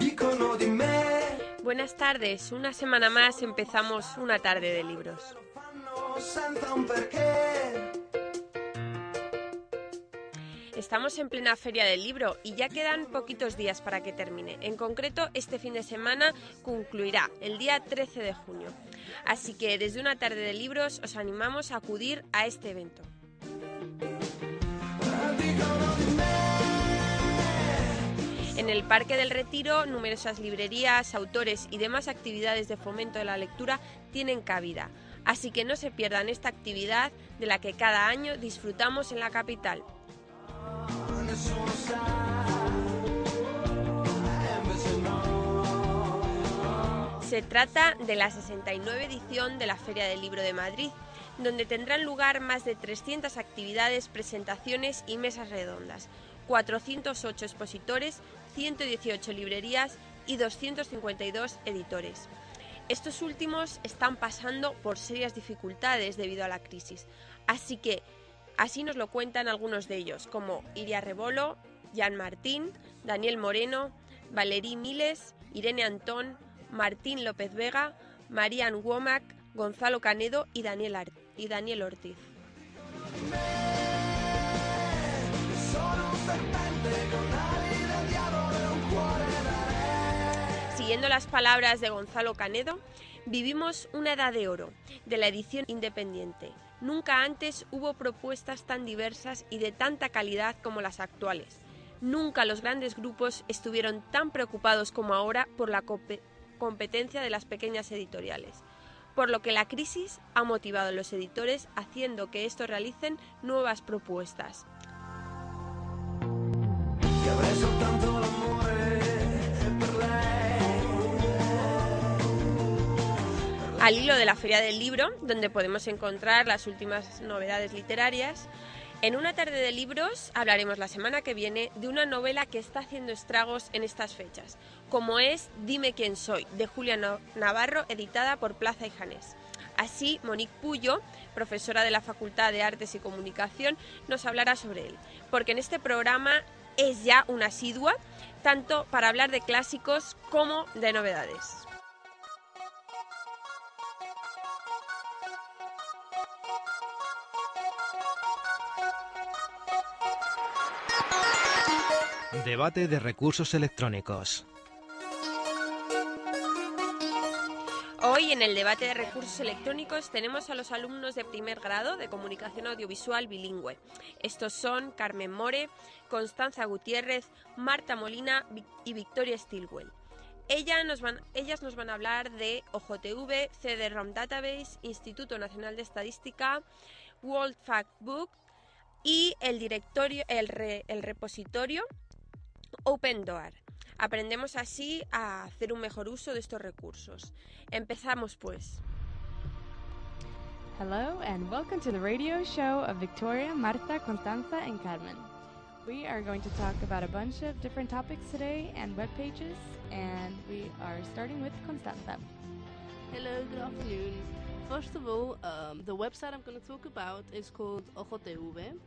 dicono di me. Buenas tardes, una semana más empezamos una tarde de libros. Fanno senza un perché. Estamos en plena feria del libro y ya quedan poquitos días para que termine. En concreto, este fin de semana concluirá el día 13 de junio. Así que desde una tarde de libros os animamos a acudir a este evento. En el Parque del Retiro, numerosas librerías, autores y demás actividades de fomento de la lectura tienen cabida. Así que no se pierdan esta actividad de la que cada año disfrutamos en la capital. Se trata de la 69 edición de la Feria del Libro de Madrid, donde tendrán lugar más de 300 actividades, presentaciones y mesas redondas, 408 expositores, 118 librerías y 252 editores. Estos últimos están pasando por serias dificultades debido a la crisis, así que así nos lo cuentan algunos de ellos, como Iria Rebolo, Jan Martín, Daniel Moreno, Valerí Miles, Irene Antón, Martín López Vega, Marian Womack, Gonzalo Canedo y Daniel, y Daniel Ortiz. Siguiendo las palabras de Gonzalo Canedo, vivimos una edad de oro de la edición independiente. Nunca antes hubo propuestas tan diversas y de tanta calidad como las actuales. Nunca los grandes grupos estuvieron tan preocupados como ahora por la compe- competencia de las pequeñas editoriales. Por lo que la crisis ha motivado a los editores haciendo que estos realicen nuevas propuestas. Al hilo de la Feria del Libro, donde podemos encontrar las últimas novedades literarias. En una tarde de libros hablaremos la semana que viene de una novela que está haciendo estragos en estas fechas, como es Dime quién soy, de Julia Na- Navarro, editada por Plaza y Janés. Así, Monique Puyo, profesora de la Facultad de Artes y Comunicación, nos hablará sobre él, porque en este programa es ya una asidua, tanto para hablar de clásicos como de novedades. Debate de recursos electrónicos. Hoy en el debate de recursos electrónicos tenemos a los alumnos de primer grado de comunicación audiovisual bilingüe. Estos son Carmen More, Constanza Gutiérrez, Marta Molina y Victoria Stilwell. Ella nos van- ellas nos van a hablar de OJTV, CD-ROM Database, Instituto Nacional de Estadística, World Factbook y el directorio, el, re- el repositorio Open Door. Aprendemos así a hacer un mejor uso de estos recursos. Empezamos pues. Hello, and welcome to the radio show of Victoria, Marta, Constanza, and Carmen. We are going to talk about a bunch of different topics today and web pages, and we are starting with Constanza. Hello, good afternoon. First of all, um, the website I'm going to talk about is called OJTV.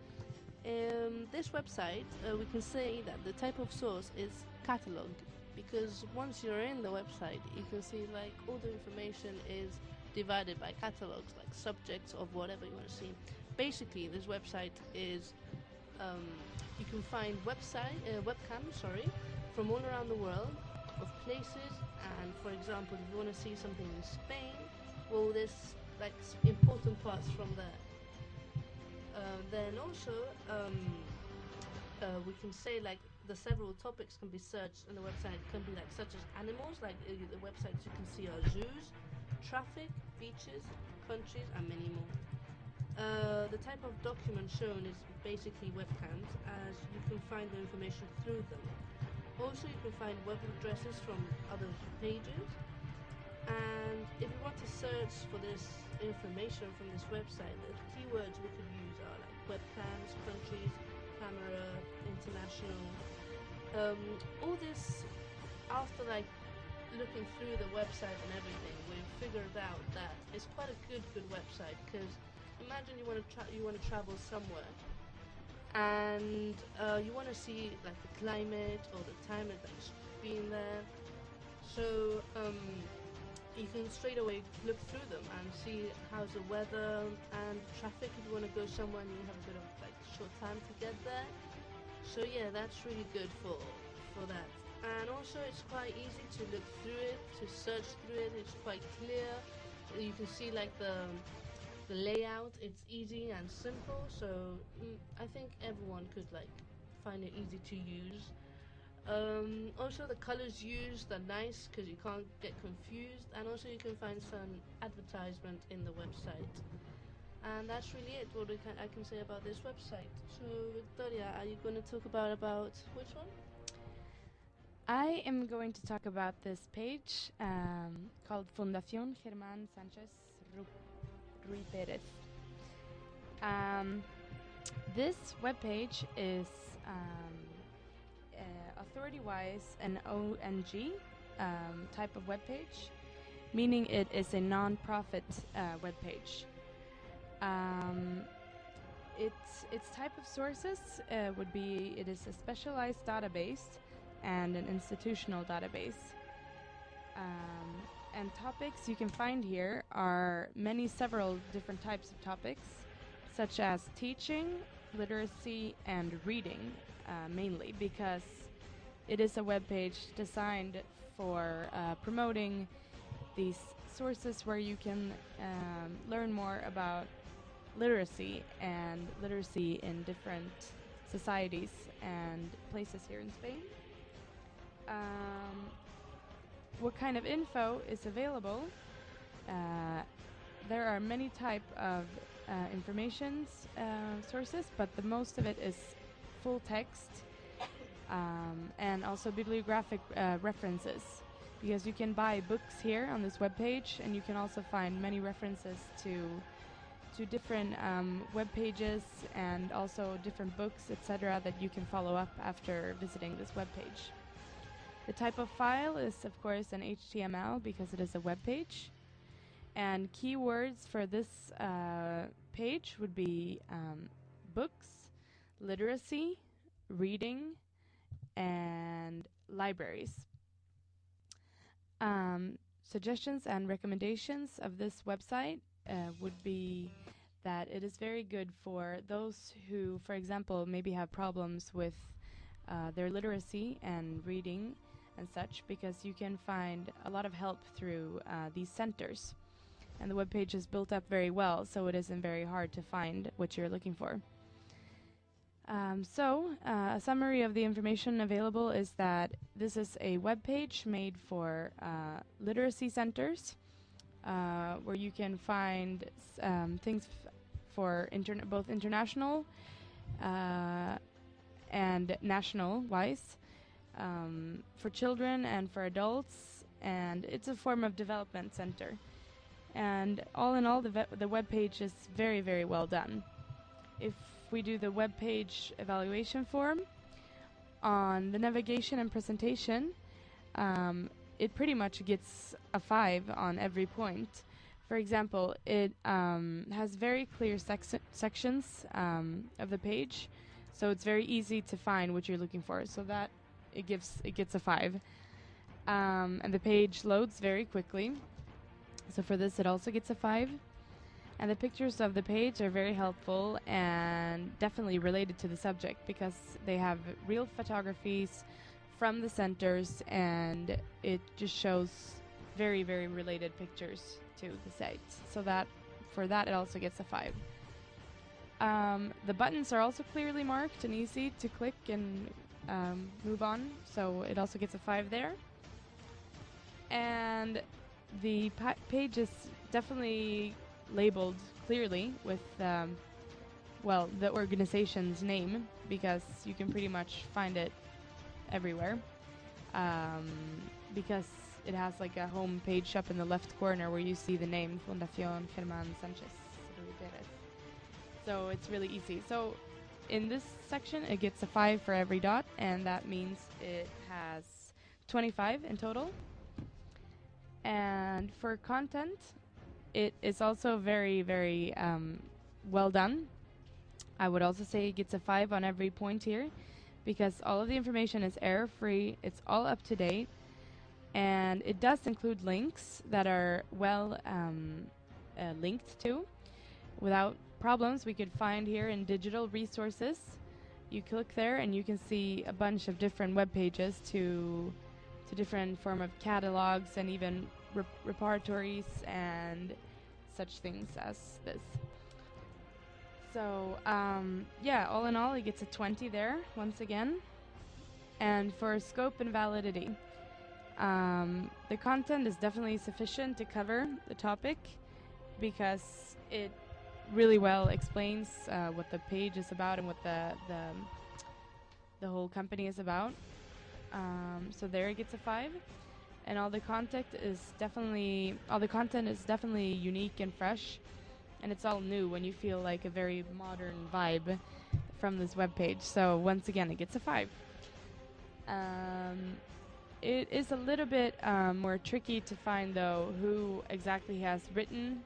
Um, this website, uh, we can say that the type of source is catalog because once you're in the website, you can see like all the information is divided by catalogs, like subjects of whatever you want to see. Basically, this website is um, you can find website uh, webcams, sorry, from all around the world of places. And for example, if you want to see something in Spain, well, there's like important parts from there. Uh, then also, um, uh, we can say like the several topics can be searched on the website. Can be like such as animals, like uh, the websites you can see are zoos, traffic, beaches, countries, and many more. Uh, the type of document shown is basically webcams, as you can find the information through them. Also, you can find web addresses from other pages. And if you want to search for this information from this website, the keywords we could use webcams, countries, camera, international. Um, all this, after like looking through the website and everything, we've figured out that it's quite a good, good website because imagine you want to you want to travel somewhere and uh, you want to see like the climate or the time that it's been there So um, you can straight away look through them and see how's the weather and traffic if you want to go somewhere and you have a bit of like short time to get there. So yeah, that's really good for for that. And also it's quite easy to look through it, to search through it. It's quite clear. You can see like the the layout. It's easy and simple. So mm, I think everyone could like find it easy to use. Um, also, the colors used are nice because you can't get confused, and also you can find some advertisement in the website. And that's really it. What can, I can say about this website. So, Victoria, are you going to talk about about which one? I am going to talk about this page um, called Fundación Germán Sánchez Ru- Ruy Pérez. Um, this webpage is um, authority-wise an ONG um, type of webpage, meaning it is a non-profit uh, webpage. Um, its its type of sources uh, would be it is a specialized database and an institutional database. Um, and topics you can find here are many several different types of topics, such as teaching, literacy, and reading, uh, mainly because it is a web page designed for uh, promoting these sources where you can um, learn more about literacy and literacy in different societies and places here in Spain. Um, what kind of info is available? Uh, there are many type of uh, informations uh, sources, but the most of it is full text um, and also bibliographic uh, references. Because you can buy books here on this webpage and you can also find many references to to different um, web pages and also different books etc that you can follow up after visiting this web page the type of file is of course an html because it is a web page and keywords for this uh, page would be um, books literacy reading and libraries um, suggestions and recommendations of this website uh, would be that it is very good for those who, for example, maybe have problems with uh, their literacy and reading and such, because you can find a lot of help through uh, these centers. And the webpage is built up very well, so it isn't very hard to find what you're looking for. Um, so, uh, a summary of the information available is that this is a web page made for uh, literacy centers, uh, where you can find um, things for both international uh, and national wise, um, for children and for adults, and it's a form of development center. And all in all, the, ve- the web page is very, very well done. If we do the web page evaluation form on the navigation and presentation, um, it pretty much gets a five on every point. For example, it um, has very clear sec- sections um, of the page, so it's very easy to find what you're looking for. So that it gives it gets a five, um, and the page loads very quickly. So for this, it also gets a five. And the pictures of the page are very helpful and definitely related to the subject because they have real photographies from the centers and it just shows very, very related pictures to the site. So that for that, it also gets a five. Um, the buttons are also clearly marked and easy to click and um, move on, so it also gets a five there. And the pa- page is definitely labeled clearly with, um, well, the organization's name because you can pretty much find it everywhere. Um, because it has like a home page up in the left corner where you see the name Fundación Germán Sánchez. So it's really easy. So in this section, it gets a 5 for every dot, and that means it has 25 in total. And for content, it is also very, very um, well done. I would also say it gets a 5 on every point here because all of the information is error free, it's all up to date, and it does include links that are well um, uh, linked to. Without problems, we could find here in digital resources. You click there, and you can see a bunch of different web pages to to different form of catalogs and even rep- repertories and such things as this. So um, yeah, all in all, it gets a 20 there once again. And for scope and validity, um, the content is definitely sufficient to cover the topic because it really well explains uh, what the page is about and what the the, the whole company is about. Um, so there it gets a five, and all the content is definitely all the content is definitely unique and fresh, and it's all new when you feel like a very modern vibe from this web page. So once again, it gets a five. Um, it is a little bit um, more tricky to find though who exactly has written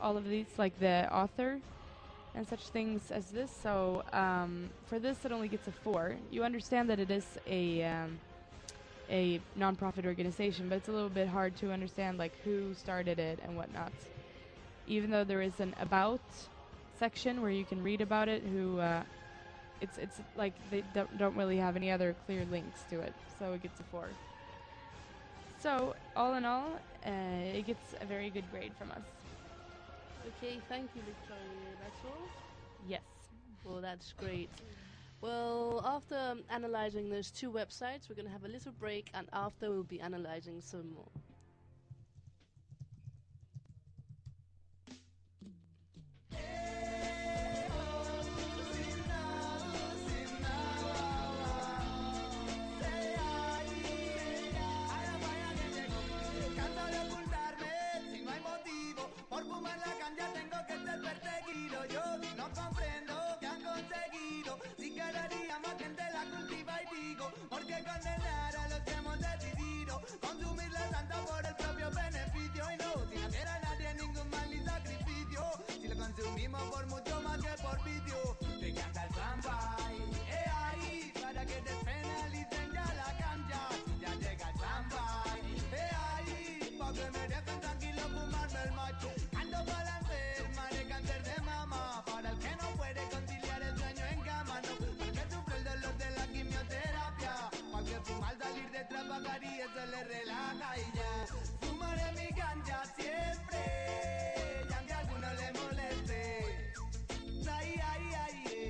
all of these, like the author and such things as this. So um, for this, it only gets a four. You understand that it is a um, a nonprofit organization, but it's a little bit hard to understand like who started it and whatnot. Even though there is an about section where you can read about it, who uh, it's it's like they don't, don't really have any other clear links to it, so it gets a four. So all in all, uh, it gets a very good grade from us. Okay, thank you, Victoria. That's all. Yes. Well, that's great. Well, after analyzing those two websites, we're going to have a little break, and after we'll be analyzing some more. Yo no comprendo que han conseguido. Si querería más gente la cultiva y digo. Porque condenar a los que hemos decidido. Consumir la santa por el propio beneficio. Y no, sin a nadie ningún mal ni sacrificio. Si lo consumimos por mucho más que por vicio. Te canta el samba. Eh, ahí, para que despenalicen ya la cancha. Ya llega el samba. Eh, ahí, pa' que me dejen tranquilo fumarme el macho. Ando para la enferma de cáncer de de trabajar y eso le relaja y ya. Fumaré mi ganja siempre. Y aunque a alguno le moleste. Ay, ay, ay, eh.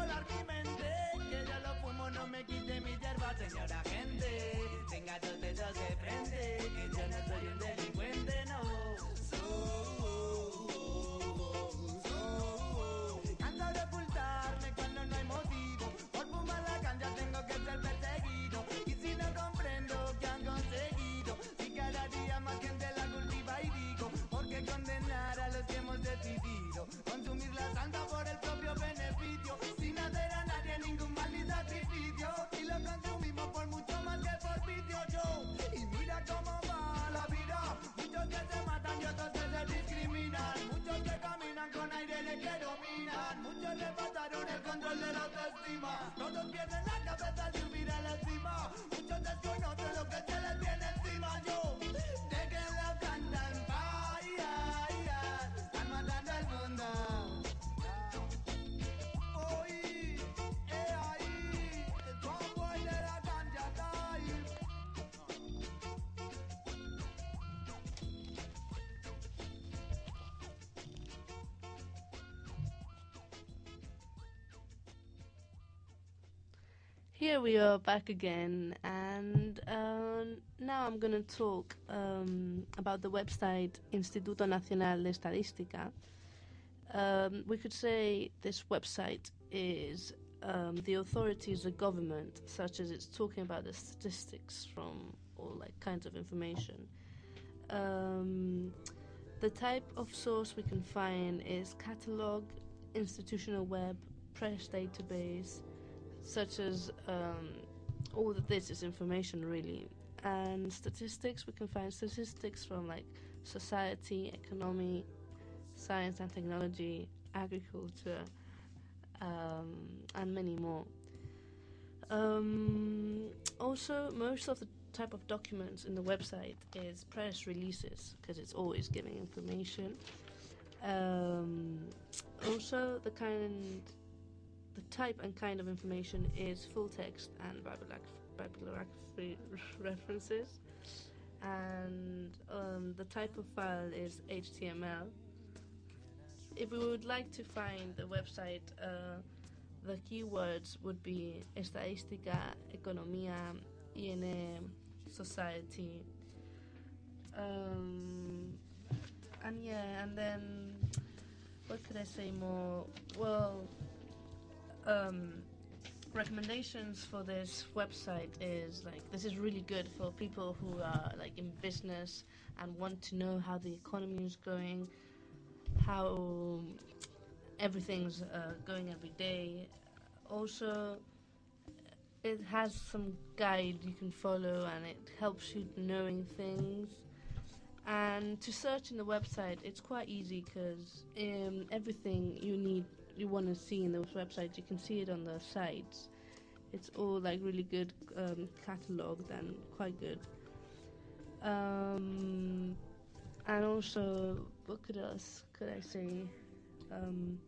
Volar mi mente. Que yo lo fumo, no me quite mi hierba, señora le pasaron el control de la autoestima. Todos pierden Here we are back again, and um, now I'm going to talk um, about the website Instituto Nacional de Estadística. Um, we could say this website is um, the authorities, the government, such as it's talking about the statistics from all like kinds of information. Um, the type of source we can find is catalog, institutional web, press database, such as um, all of this is information really. And statistics, we can find statistics from like society, economy, science and technology, agriculture, um, and many more. Um, also, most of the type of documents in the website is press releases because it's always giving information. Um, also, the kind, the type and kind of information is full text and bibliograph- bibliography references, and um, the type of file is HTML. If we would like to find the website, uh, the keywords would be estadística, economía, IN, society. Um, and yeah, and then what could I say more? Well, um, recommendations for this website is like this is really good for people who are like in business and want to know how the economy is going, how everything's uh, going every day. Also, it has some guide you can follow and it helps you knowing things. And to search in the website, it's quite easy because um, everything you need, you want to see in those websites, you can see it on the sites. It's all like really good um, catalogued and quite good. Um, and also, what could else could I say? Um,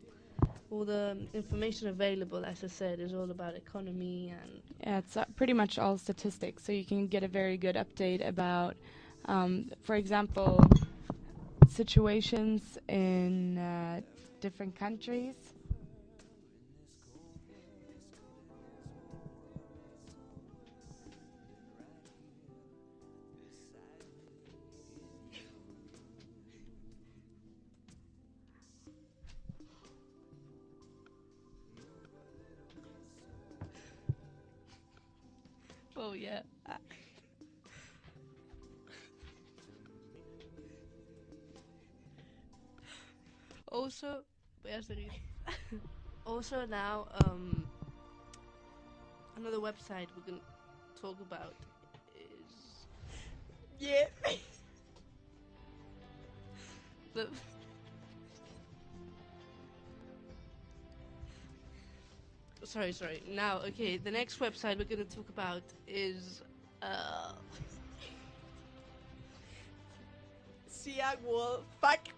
all the information available, as I said, is all about economy and Yeah, it's uh, pretty much all statistics, so you can get a very good update about, um, for example, situations in uh, different countries. Also now, um, another website we can talk about is Yeah. the. Sorry, sorry. Now, okay, the next website we're going to talk about is uh, CIA Fact.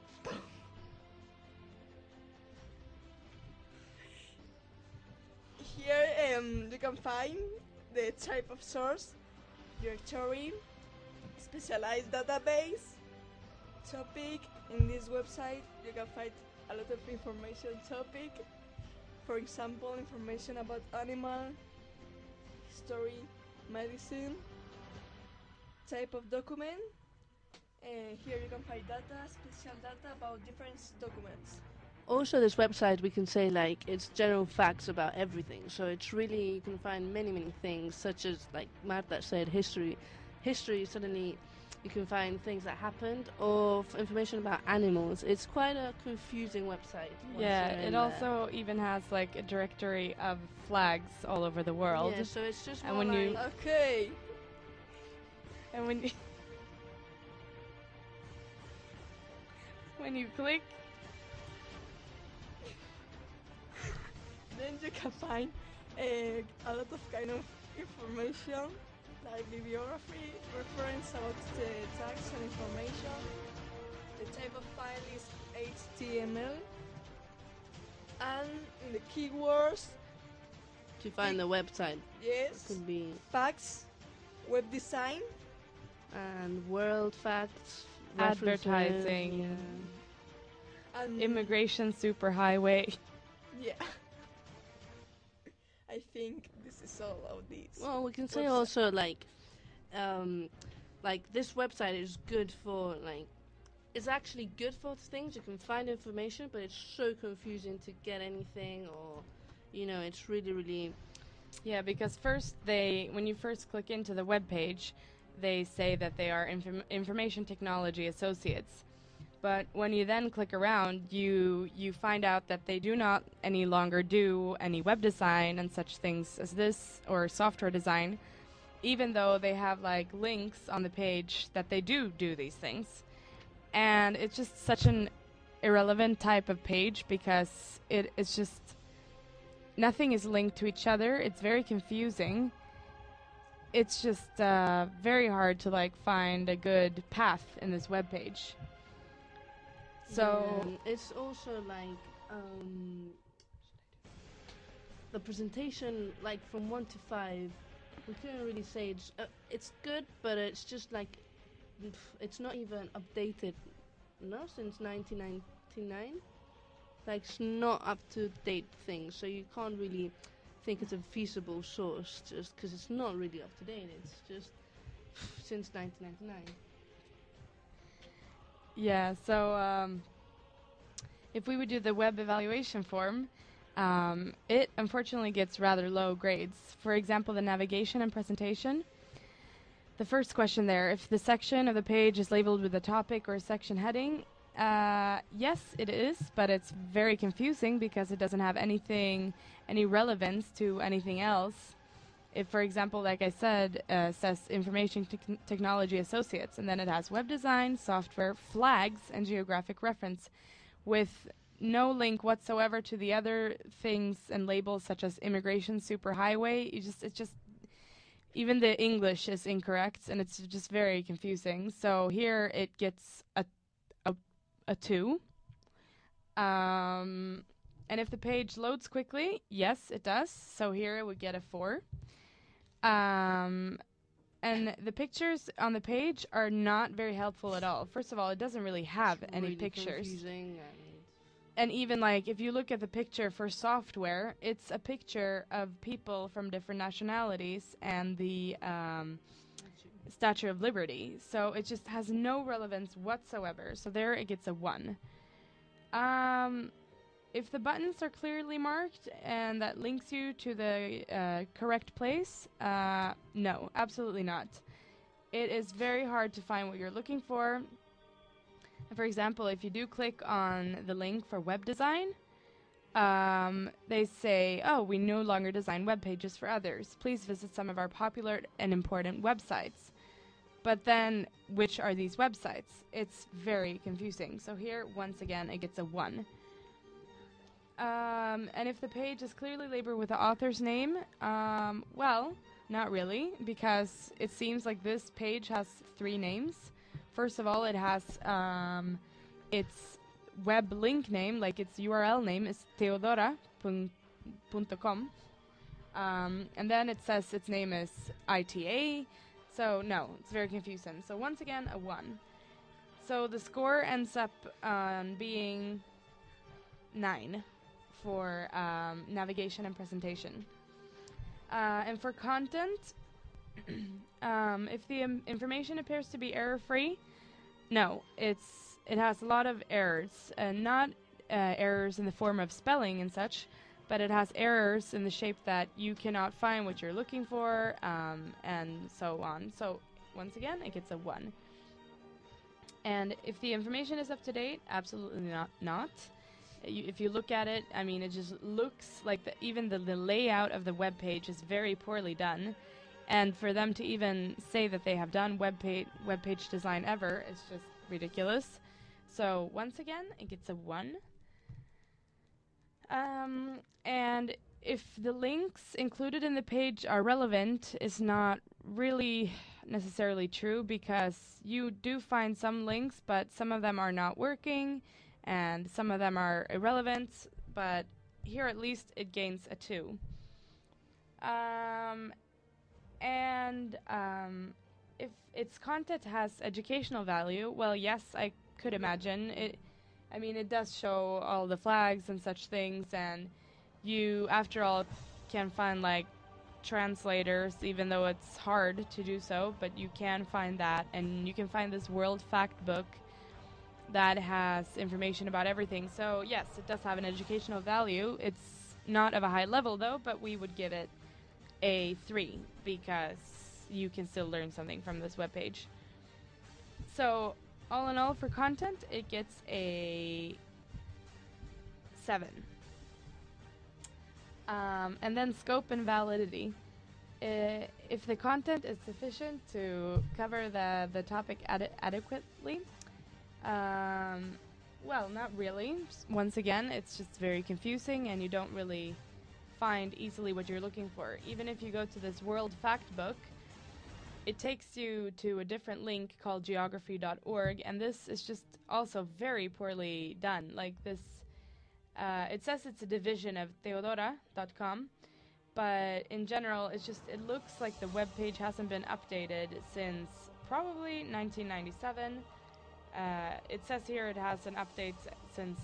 Um, you can find the type of source, directory, specialized database, topic. In this website, you can find a lot of information topic. For example, information about animal, history, medicine, type of document. And here you can find data, special data about different documents. Also this website we can say like it's general facts about everything so it's really you can find many many things such as like marta said history history suddenly you can find things that happened or information about animals it's quite a confusing website Yeah, it there. also even has like a directory of flags all over the world. yeah, so it's just And when you- Okay. And when you when you click, Then you can find uh, a lot of kind of information like bibliography, reference about the tags and information. The type of file is HTML. And in the keywords, to find the website yes, could be facts, web design, and world facts Advertising. yeah. and immigration superhighway. Yeah. I think think this is all of these. Well, we can say website. also like, um, like this website is good for like, it's actually good for things. You can find information, but it's so confusing to get anything, or, you know, it's really, really. Yeah, because first they, when you first click into the web page, they say that they are inform- information technology associates. But when you then click around, you you find out that they do not any longer do any web design and such things as this or software design, even though they have like links on the page that they do do these things. And it's just such an irrelevant type of page because it it is just nothing is linked to each other. It's very confusing. It's just uh, very hard to like find a good path in this web page. So Um, it's also like um, the presentation, like from one to five, we couldn't really say it's uh, it's good, but it's just like it's not even updated, no, since 1999. Like it's not up to date thing, so you can't really think it's a feasible source just because it's not really up to date. It's just since 1999. Yeah, so um, if we would do the web evaluation form, um, it unfortunately gets rather low grades. For example, the navigation and presentation. The first question there, if the section of the page is labeled with a topic or a section heading, uh, yes, it is, but it's very confusing because it doesn't have anything, any relevance to anything else. If, for example, like I said, uh, says information tech- technology associates, and then it has web design, software, flags, and geographic reference, with no link whatsoever to the other things and labels such as immigration superhighway. You just, it's just even the English is incorrect, and it's just very confusing. So here it gets a a, a two. Um, and if the page loads quickly, yes, it does. So here it would get a four. Um, and the pictures on the page are not very helpful at all. First of all, it doesn't really have It's any really pictures and and even like if you look at the picture for software, it's a picture of people from different nationalities and the um, Statue of Liberty. So it just has no relevance whatsoever. So there it gets a one. Um, if the buttons are clearly marked and that links you to the uh, correct place, uh, no, absolutely not. It is very hard to find what you're looking for. For example, if you do click on the link for web design, um, they say, oh, we no longer design web pages for others. Please visit some of our popular and important websites. But then, which are these websites? It's very confusing. So here, once again, it gets a 1. Um, and if the page is clearly labeled with the author's name, um, well, not really, because it seems like this page has three names. First of all, it has um, its web link name, like its URL name is theodora.com. Um, and then it says its name is ITA. So, no, it's very confusing. So, once again, a 1. So, the score ends up um, being 9 for um, navigation and presentation. Uh, and for content, um, if the information appears to be error-free, no, it's it has a lot of errors, and not uh, errors in the form of spelling and such, but it has errors in the shape that you cannot find what you're looking for, um, and so on. So once again, it gets a one. And if the information is up to date, absolutely not. Not. If you look at it, I mean, it just looks like the, even the, the layout of the web page is very poorly done. And for them to even say that they have done web page, web page design ever is just ridiculous. So once again, it gets a one. Um, and if the links included in the page are relevant, is not really necessarily true because you do find some links, but some of them are not working, and some of them are irrelevant. But here, at least, it gains a two. Um, and um, if its content has educational value, well, yes, I could imagine it. I mean, it does show all the flags and such things, and you, after all, can find like translators, even though it's hard to do so, but you can find that. And you can find this World Fact Book that has information about everything. So, yes, it does have an educational value. It's not of a high level, though, but we would give it a 3 because you can still learn something from this webpage. So, all in all, for content, it gets a 7. Um, and then scope and validity. Uh, if the content is sufficient to cover the, the topic ade- adequately, um, well, not really. Once again, it's just very confusing and you don't really find easily what you're looking for. Even if you go to this World Fact Book, it takes you to a different link called geographic.org, and this is just also very poorly done. Like this, uh, it says it's a division of Theodora.com, but in general, it's just it looks like the web page hasn't been updated since probably 1997. Uh, it says here it has an update since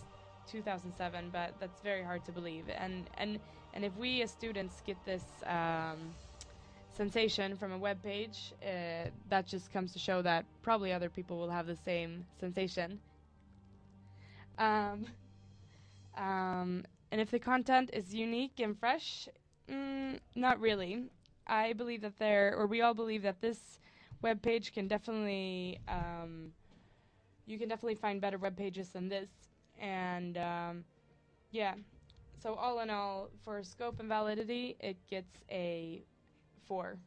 2007, but that's very hard to believe. And and and if we as students get this um, sensation from a web page, uh, that just comes to show that probably other people will have the same sensation. Um, um, and if the content is unique and fresh, mm, not really. I believe that there, or we all believe that this web page can definitely, um, you can definitely find better web pages than this. And um, yeah, so all in all, for scope and validity, it gets a four.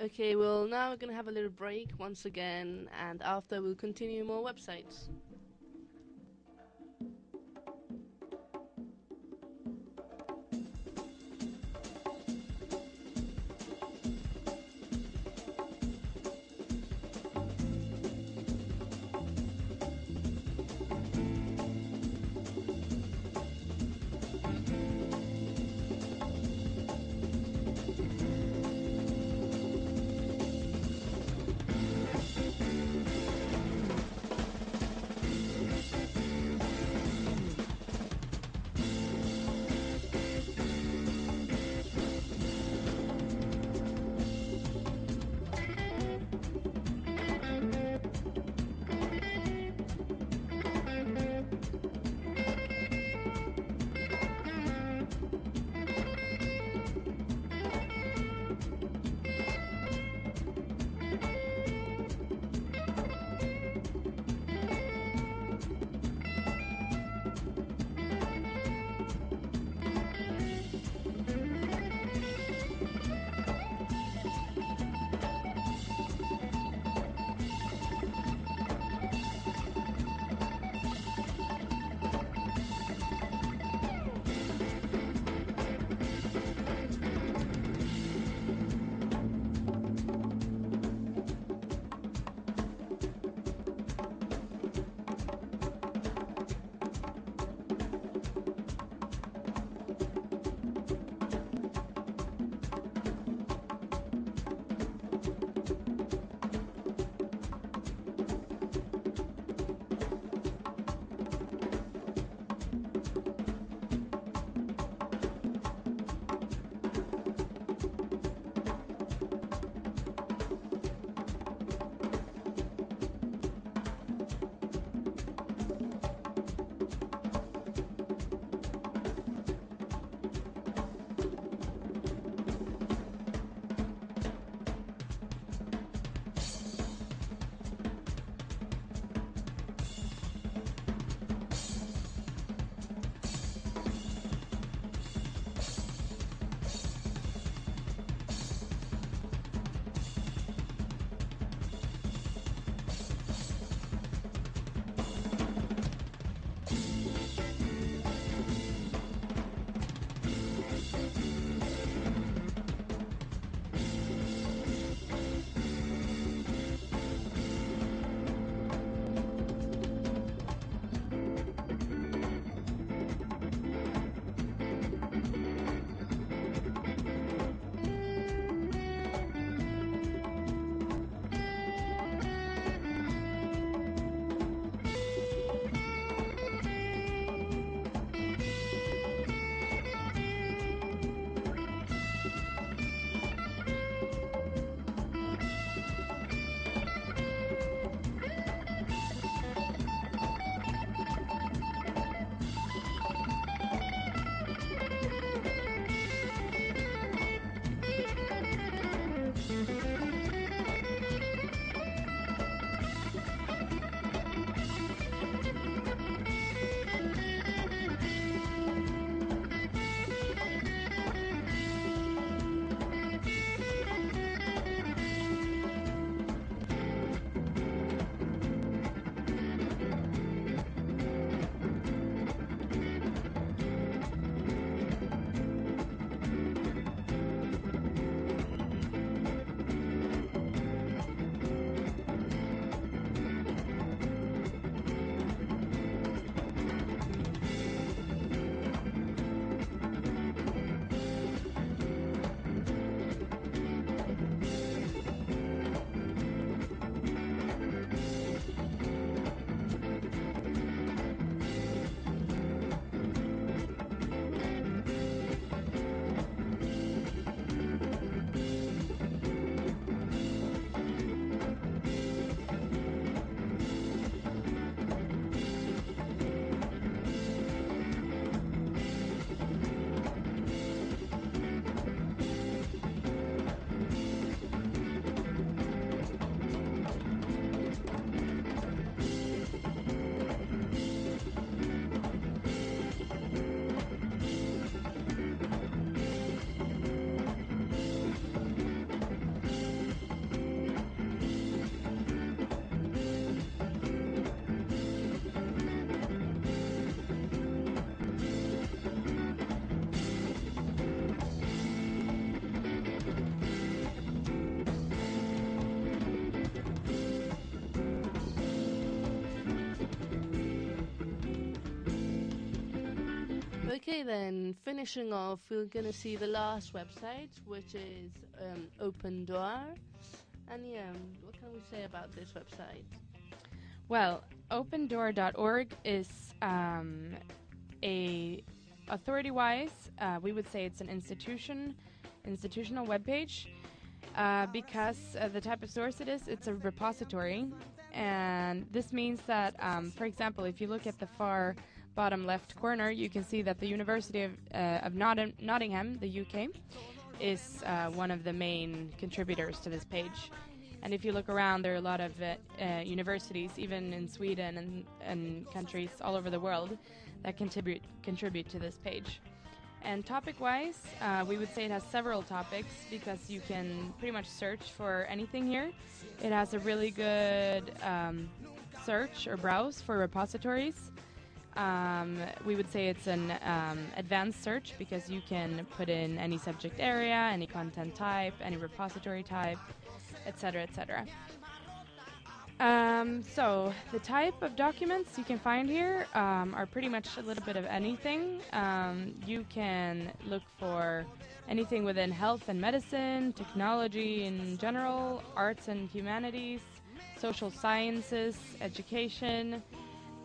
Okay, well, now we're gonna have a little break once again, and after we'll continue more websites. Okay, then finishing off, we're gonna see the last website, which is um, OpenDOAR. And yeah, what can we say about this website? Well, opendoar.org is um, a authority-wise, uh, we would say it's an institution, institutional webpage, uh, because uh, the type of source it is, it's a repository, and this means that, um, for example, if you look at the far bottom left corner, you can see that the University of, uh, of Notting- Nottingham, the UK, is uh, one of the main contributors to this page. And if you look around, there are a lot of uh, uh, universities, even in Sweden and, and countries all over the world, that contribute contribute to this page. And topic-wise, uh, we would say it has several topics because you can pretty much search for anything here. It has a really good um, search or browse for repositories. Um, we would say it's an um, advanced search because you can put in any subject area, any content type, any repository type, etc., etc. Um, so the type of documents you can find here um, are pretty much a little bit of anything. Um, you can look for anything within health and medicine, technology in general, arts and humanities, social sciences, education.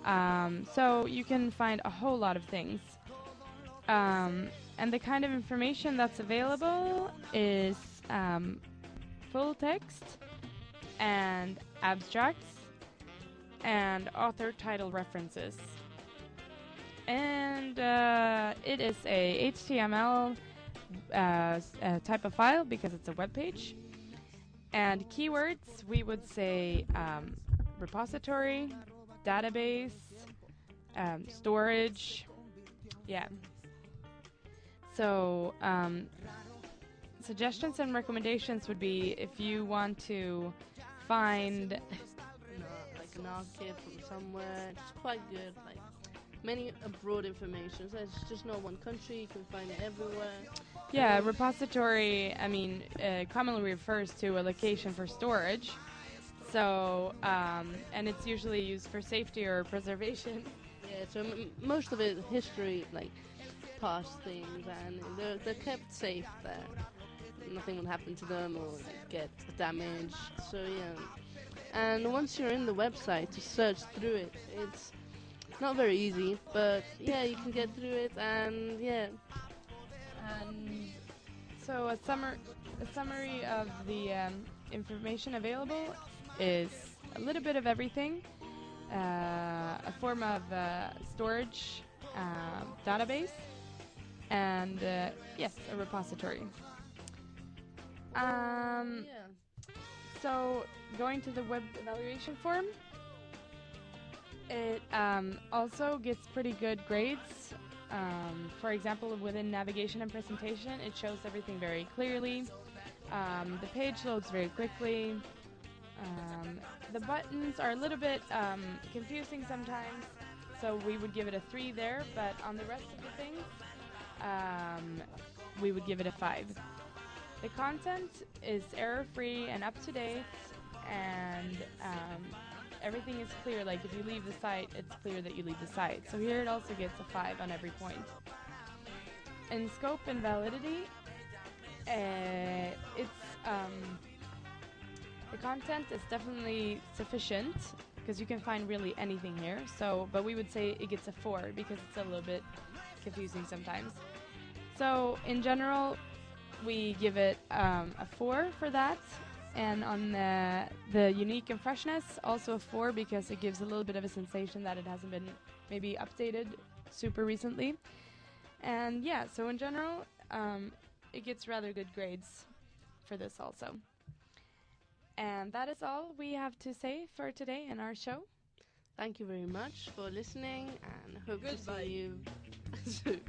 Um, so you can find a whole lot of things. Um, and the kind of information that's available is um, full text and abstracts and author title references. And uh, it is a HTML uh, uh, type of file because it's a web page. And keywords, we would say um, repository, database, um, storage. Yeah. So, um, suggestions and recommendations would be if you want to find like an archive from somewhere. It's quite good. Like many abroad information. So it's just not one country. You can find it everywhere. yeah repository i mean uh, commonly refers to a location for storage so um, and it's usually used for safety or preservation Yeah. So m- most of it history, like past things, and they're they're kept safe there. Nothing will happen to them or like, get damaged. So yeah. And once you're in the website to search through it, it's not very easy, but yeah, you can get through it, and yeah, and so a summary a summary of the um, information available is a little bit of everything uh, a form of uh, storage um, database and uh, yes a repository um, so going to the web evaluation form, it um, also gets pretty good grades. Um, for example, within navigation and presentation, it shows everything very clearly. Um, the page loads very quickly. Um, the buttons are a little bit um, confusing sometimes, so we would give it a 3 there, but on the rest of the things, um, we would give it a 5. The content is error free and up to date, and um, everything is clear. Like if you leave the site, it's clear that you leave the site. So here it also gets a 5 on every point. In scope and validity, uh, it's um, the content is definitely sufficient because you can find really anything here. So, but we would say it gets a 4 because it's a little bit confusing sometimes. So in general, we give it um, a four for that, and on the the unique and freshness, also a four because it gives a little bit of a sensation that it hasn't been maybe updated super recently. And yeah, so in general, um, it gets rather good grades for this also. And that is all we have to say for today in our show. Thank you very much for listening, and hope Goodbye. to see you soon.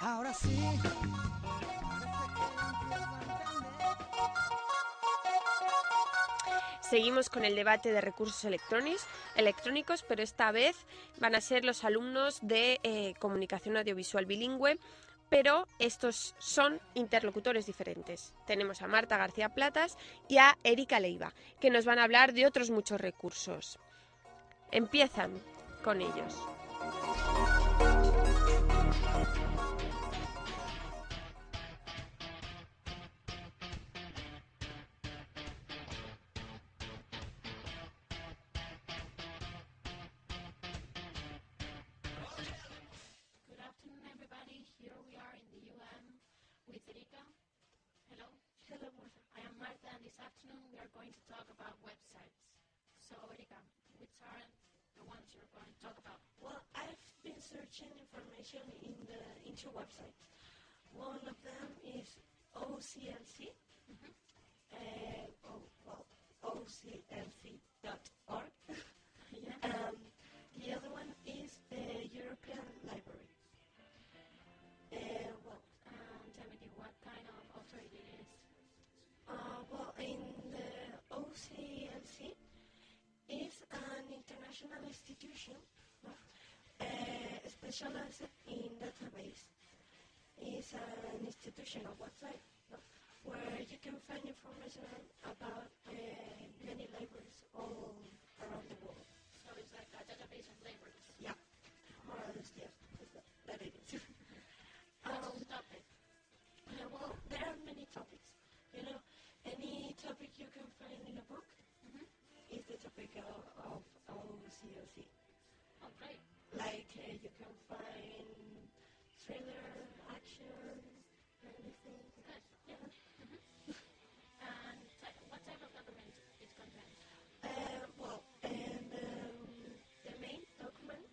Ahora sí. Seguimos con el debate de recursos electrónicos, pero esta vez van a ser los alumnos de eh, comunicación audiovisual bilingüe pero estos son interlocutores diferentes. Tenemos a Marta García Platas y a Erika Leiva, que nos van a hablar de otros muchos recursos. Empiezan con ellos. With Hello. Hello, Martha. I am Martha, and this afternoon we are going to talk about websites. So, Erika, which are the ones you're going to talk about? Well, I've been searching information in the websites. One of them is OCLC. Uh, oh, well, OCLC.org. um, international institution no? uh, specialized in database. It's an institutional website no? where you can find information about uh, many libraries all around the world. So it's like a database of libraries. Yeah, more or less, yes. That, that it is. Um, the topic? uh, well, there are many topics. You know, any topic you can find in a book is the topic of, of OCLC. Oh, great. Like uh, you can find thriller, action, anything. Good. Yeah. And ty- what type of document it contains? Uh, well, and um, the main document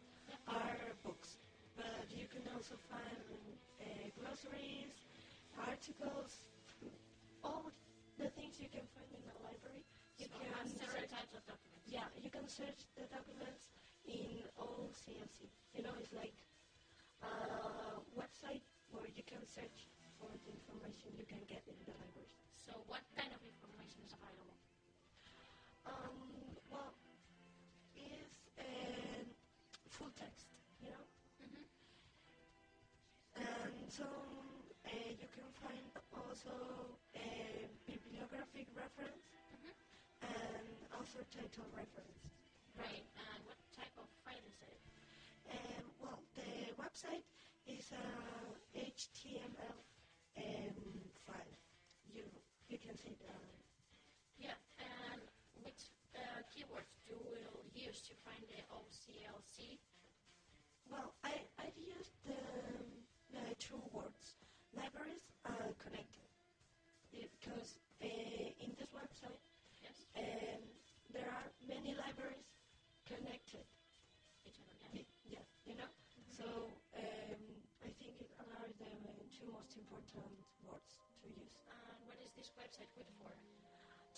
are books, but you can also find uh, glossaries, articles, all the things you can find in a library. You So can have several types of documents. Yeah, you can search the documents in all OCLC. You know, it's like a website where you can search for the information you can get in the library. So what kind of information is available? Um, well, it's uh, full text, you know, and so uh, you can find also a bibliographic reference and author title reference. Right, And what type of file is it? Um, well, the website is a HTML um, file. You you can see the Yeah. And which uh, keywords do you use to find the OCLC? well. I I used the, the two words libraries are connected because uh, in this website Yes. um, website good for?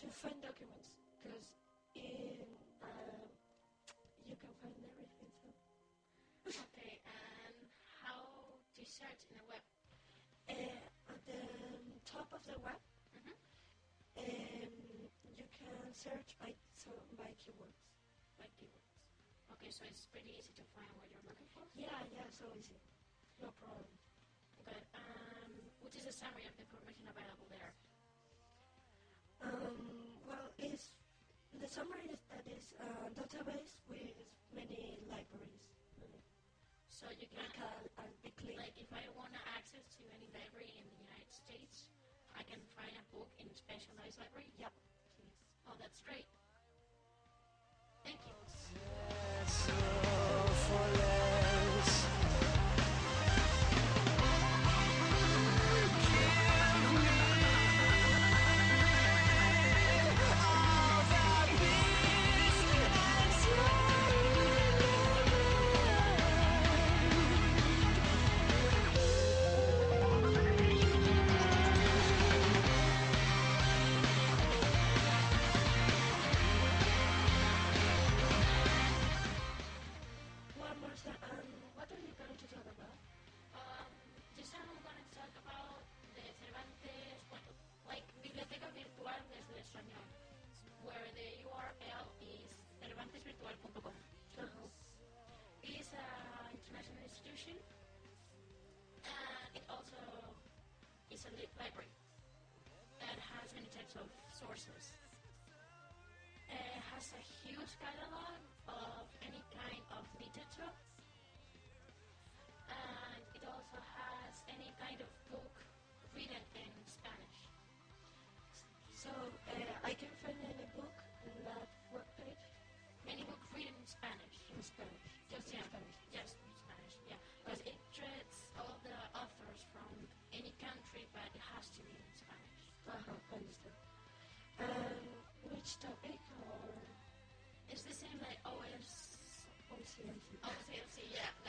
to find documents because in uh, you can find everything. So. Okay. And how to search in the web? Uh, at the top of the web, Mhm. um, you can search by so by keywords. By keywords. Okay. So it's pretty easy to find what you're looking for. Yeah, yeah, so easy. No problem. Good. Um, which is a summary of the information available there? Um, well, it's the summary is that is a database with many libraries. So you can, Like a, a big like, if I want to access to any library in the United States, I can find a book in a specialized library. Yep. Oh, that's great. Thank you. Well,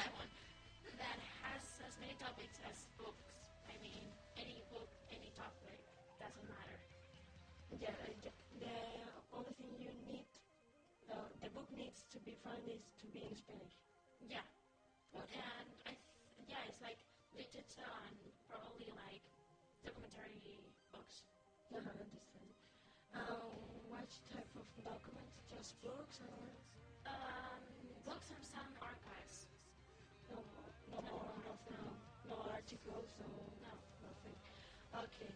that one. That has as many topics as books. I mean, any book, any topic, doesn't matter. Yeah, the only thing you need, uh, the book needs to be found is to be in Spanish. Yeah. Okay. And I, yeah, it's like literature and probably like documentary books. Uh-huh, understand. Um, what type of documents? Just books or Um, books and some articles, no, No. nothing. Okay.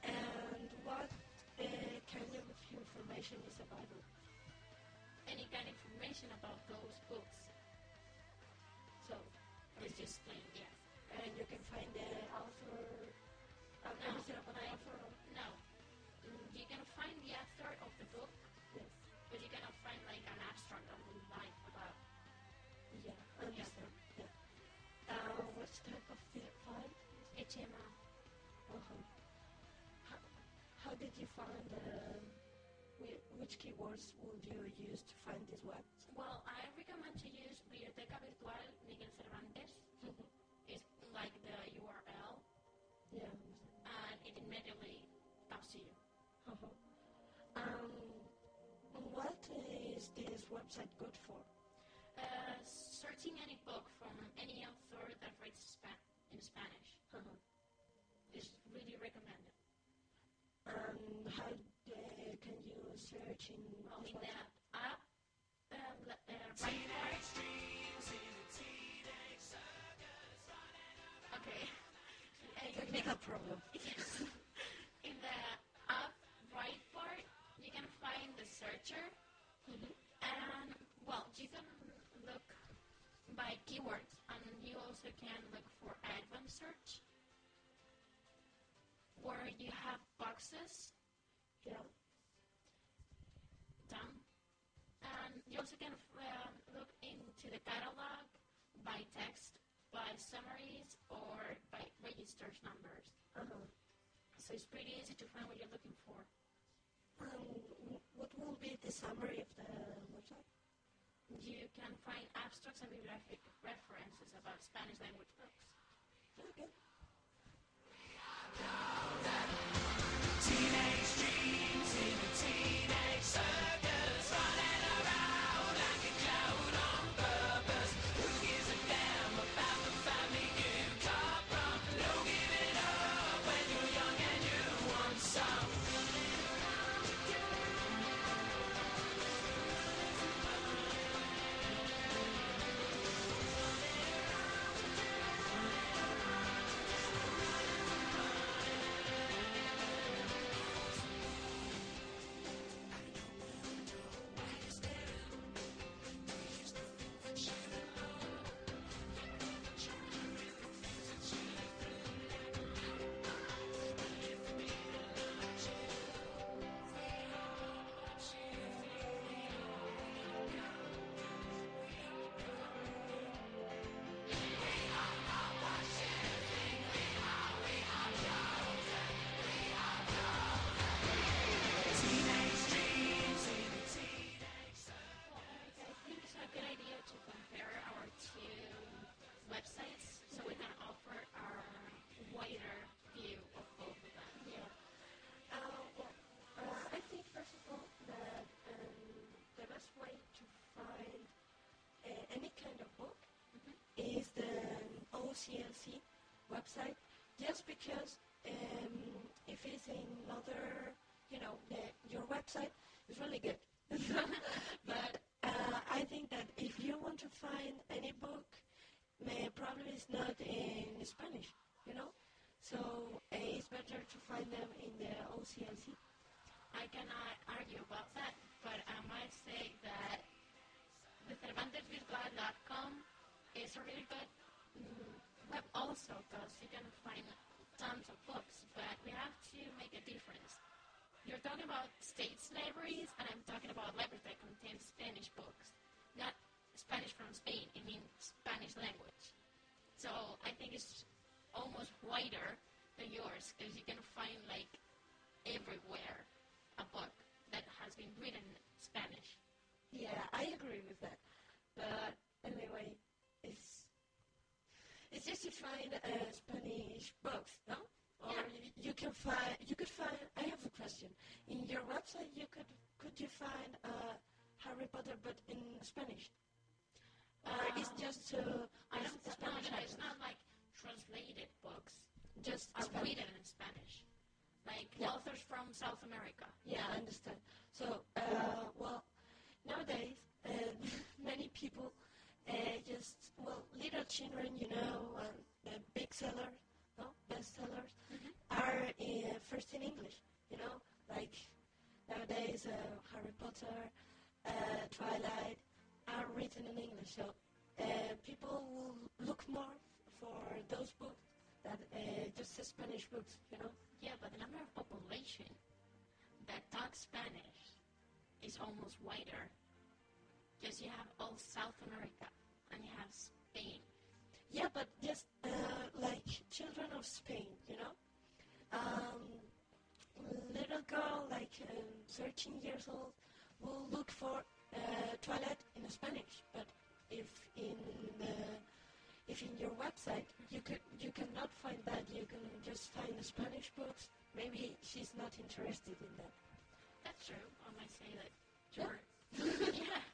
And what uh, kind of information is available? Any kind of information about those books. So, It's just plain, yeah. and you can find the um, which keywords would you use to find this web? Well, I recommend to use Biblioteca Virtual Miguel Cervantes. It's like the URL, Yeah. and it immediately talks to you. Uh-huh. Um, what is this website good for? Uh, searching any book from any author that writes in Spanish Uh-huh. is really recommended. And how uh, can you search in Well, in the app, le- uh, right part. Okay. Uh, Technical problem. Yes. In the up right part, you can find the searcher, and well, you can look by keywords, and you also can look for advanced search, where you have boxes Yeah. down, and you also can um, look into the catalog by text, by summaries, or by registers numbers. Uh-huh. So it's pretty easy to find what you're looking for. Um, what will be the summary of the website? You can find abstracts and bibliographic references about Spanish language books. Okay. Because um, if it's in other, you know, the, your website is really good. but uh, I think that if you want to find any book, may, problem is not in Spanish, you know. So uh, it's better to find them in the OCLC? I cannot argue about that, but I might say that the CervantesVirtual.com is a really good mm, web also because you can find tons of books, but we have to make a difference. You're talking about states libraries, and I'm talking about libraries that contain Spanish books, not Spanish from Spain. It means Spanish language. So I think it's almost wider than yours because you can find like everywhere a book that has been written in Spanish. Yeah, I agree with that. But anyway, it's just to find uh, Spanish books, no? Or y- you can find you could find. I have a question. In your website, you could could you find uh, Harry Potter but in Spanish? Or it's Um, just to I don't no, Spanish no, it's not like translated books. just Are Spanish. written in Spanish. Like Yeah. authors from South America. Yeah, I understand. So, uh, well, nowadays, uh, many people uh, just, well, little children, you know, um, the big sellers, no, bestsellers, are uh, first in English, you know, like nowadays, uh, Harry Potter, uh, Twilight are written in English. So, uh, people will look more for those books than uh, just Spanish books, you know. Yeah, but the number of population that talks Spanish is almost wider. Because you have all South America and you have Spain. Yeah, but just uh, like children of Spain, you know. Um, little girl, like um, 13 years old, will look for uh, Twilight in Spanish. But if in the, if in your website you could you cannot find that, you can just find the Spanish books. Maybe she's not interested in that. That's true. I might say that. Yeah. Sure. yeah.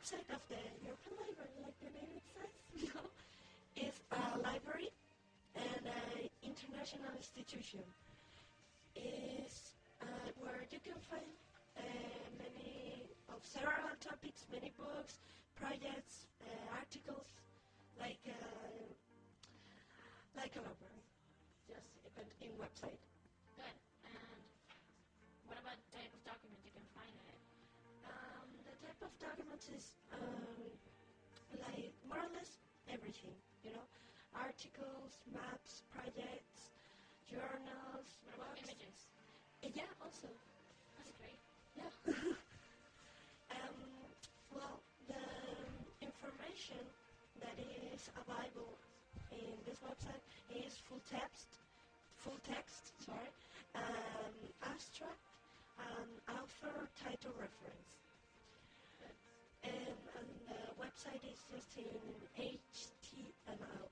Website of the European Library, like the name it says, is a library and an international institution. Is uh, where you can find uh, many of several topics, many books, projects, uh, articles, like uh, like a library, just in website. Is um, like more or less everything, you know, articles, maps, projects, journals, books. images? Uh, yeah, also. That's great. Yeah. um, well, the information that is available in this website is full text, full text, sorry, um, abstract, and author title reference. Website is just in HTML.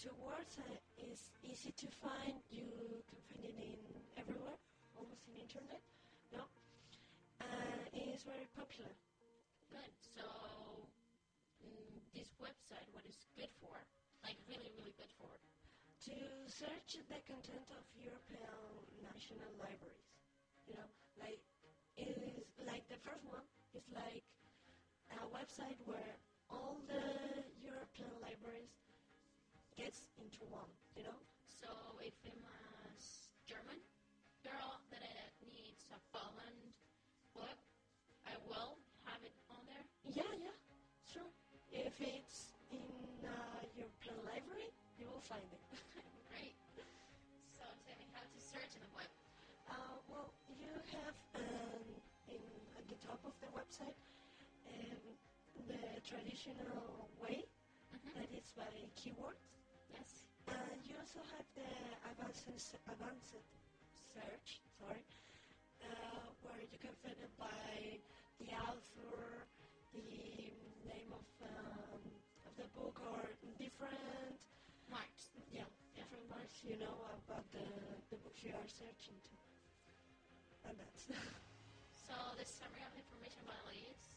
These two words uh, is easy to find. You can find it in everywhere, almost in internet. No, uh, it's very popular. Good. So, mm, this website, what is good for? Like, really, really good for? To search the content of European national libraries, you know, like is like the first one is like a website where all the European libraries gets into one, you know? So if I'm German girl that needs a Poland book, I will have it on there. Yeah, yeah, sure. If it's in uh, European library, you will find it. Great. So tell me how to search in the web. Uh, well, you have um, in, at the top of the website um, the traditional way, that is by keywords. Yes. And you also have the advanced, advanced search, sorry, uh, where you can find it by the author, the name of, um, of the book, or different Marks. yeah, different marks you know about the, the books you are searching to. And that's So the summary of information about leads.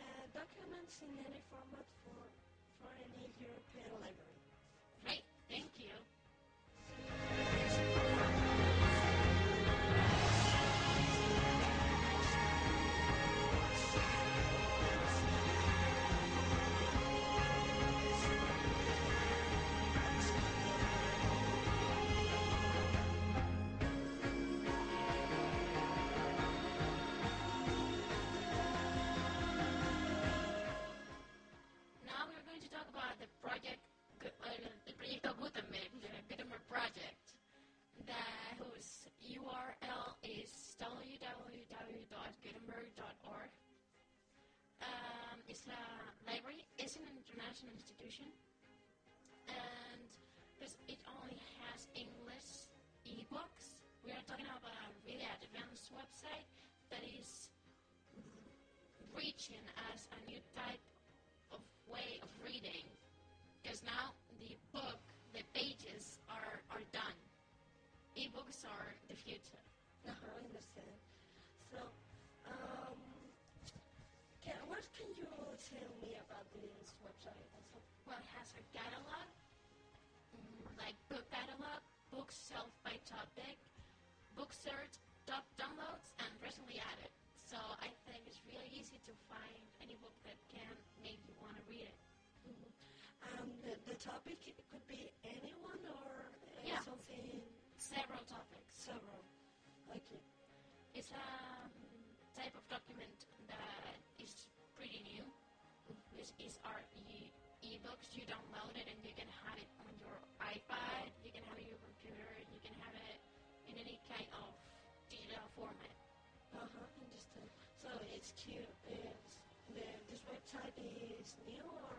uh, documents in any format for, for any European library. An institution, and because it only has English ebooks, we are talking about a really advanced website that is reaching as a new type of way of reading because now the book the pages are are done. Ebooks are the future. Uh-huh, I understand. So, catalog mm, like book catalog books shelf by topic book search top downloads and recently added so i think it's really easy to find any book that can make you want to read it Um, the, the topic it could be anyone or uh, Yeah. something several topics several. Okay. It's a um, type of document that is pretty new. This is our e-books. You download it and you can have it on your iPad. You can have it on your computer. You can have it in any kind of digital format. Uh huh. Understand. So it's cute. It's the this website is new or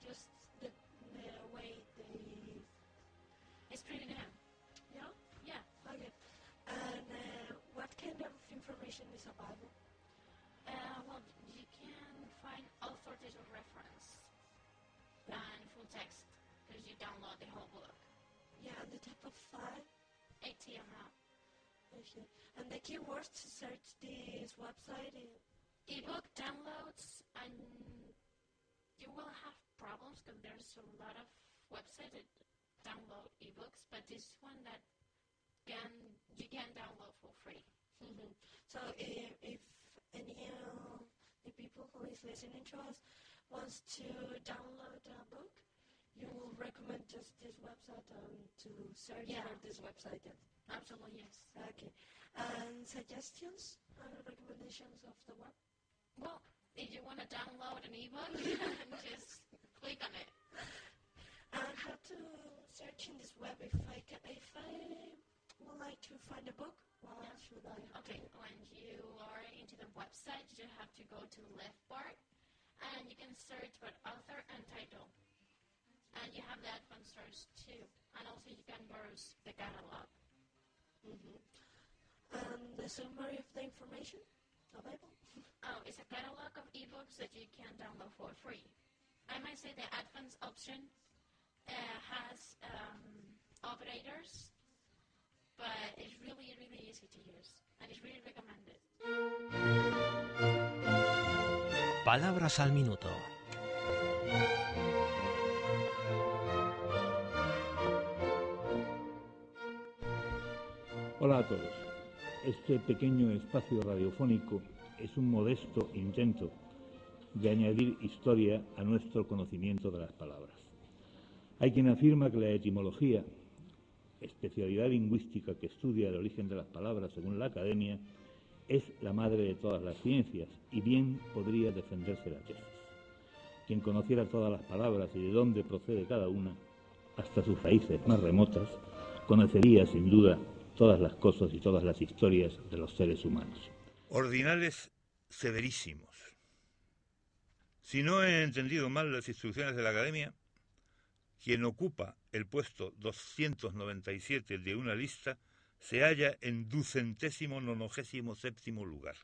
just the the way they It's pretty new. Download the whole book. Yeah, the type of file. HTML. Okay. And the keywords to search this website is ebook downloads and you will have problems because there's a lot of websites that download ebooks but this one that can you can download for free Mhm. So if, if any of the people who is listening to us wants to download a book, you will recommend just this website um, to search Yeah. for this website. Yes. absolutely yes Okay. And suggestions and recommendations of the web? well if you want to download an ebook just click on it And how to search in this web if I can, if I would like to find a book, what should I? okay when you are into the website you have to go to the left part and you can search for author and title you have the advanced search too and also you can browse the catalog Mhm. And the summary of the information available? Oh, it's a catalog of ebooks that you can download for free. I might say the advanced option uh, has um, operators, but it's really, really easy to use and it's really recommended. Palabras al minuto. Hola a todos. Este pequeño espacio radiofónico es un modesto intento de añadir historia a nuestro conocimiento de las palabras. Hay quien afirma que la etimología, especialidad lingüística que estudia el origen de las palabras según la academia, es la madre de todas las ciencias y bien podría defenderse la tesis. Quien conociera todas las palabras y de dónde procede cada una, hasta sus raíces más remotas, conocería sin duda todas las cosas y todas las historias de los seres humanos. Ordinales severísimos. Si no he entendido mal las instrucciones de la Academia, quien ocupa el puesto 297 de una lista se halla en ducentésimo nonogésimo séptimo lugar.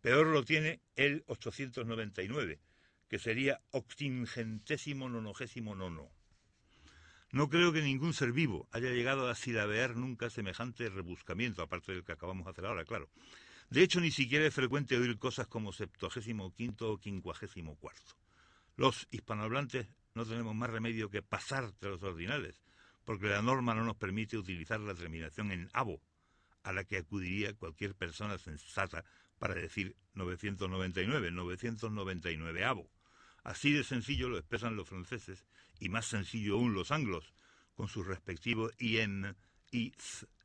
Peor lo tiene el 899, que sería octingentésimo nonogésimo nono. No creo que ningún ser vivo haya llegado a silabear nunca semejante rebuscamiento, aparte del que acabamos de hacer ahora, claro. De hecho, ni siquiera es frecuente oír cosas como septuagésimo quinto o quincuagésimo cuarto. Los hispanohablantes no tenemos más remedio que pasar de los ordinales, porque la norma no nos permite utilizar la terminación en abo, a la que acudiría cualquier persona sensata para decir 999, 999 abo. Así de sencillo lo expresan los franceses y más sencillo aún los anglos, con sus respectivos IN y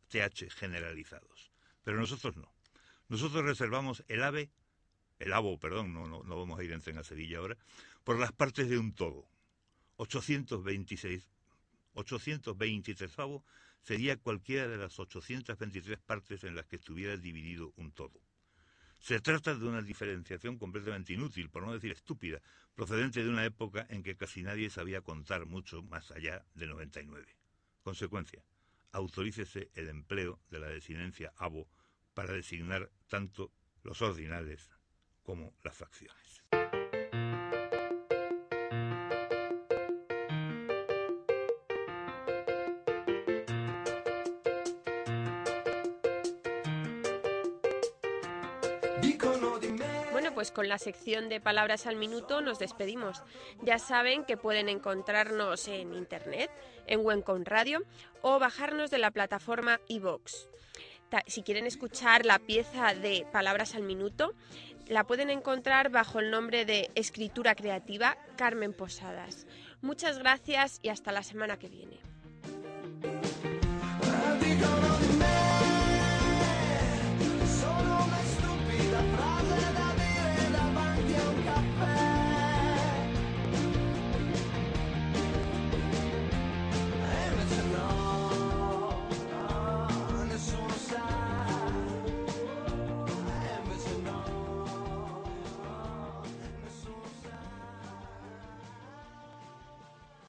TH generalizados. Pero nosotros no. Nosotros reservamos el ave, el abo, perdón, no, no, no vamos a ir en tren a Sevilla ahora, por las partes de un todo. 826, 823 avo sería cualquiera de las 823 partes en las que estuviera dividido un todo. Se trata de una diferenciación completamente inútil, por no decir estúpida, procedente de una época en que casi nadie sabía contar mucho más allá de 99. Consecuencia, autorícese el empleo de la desinencia abo para designar tanto los ordinales como las facciones. Pues con la sección de palabras al minuto nos despedimos. Ya saben que pueden encontrarnos en internet, en Wencon Radio o bajarnos de la plataforma iVox. Si quieren escuchar la pieza de Palabras al Minuto, la pueden encontrar bajo el nombre de Escritura Creativa Carmen Posadas. Muchas gracias y hasta la semana que viene.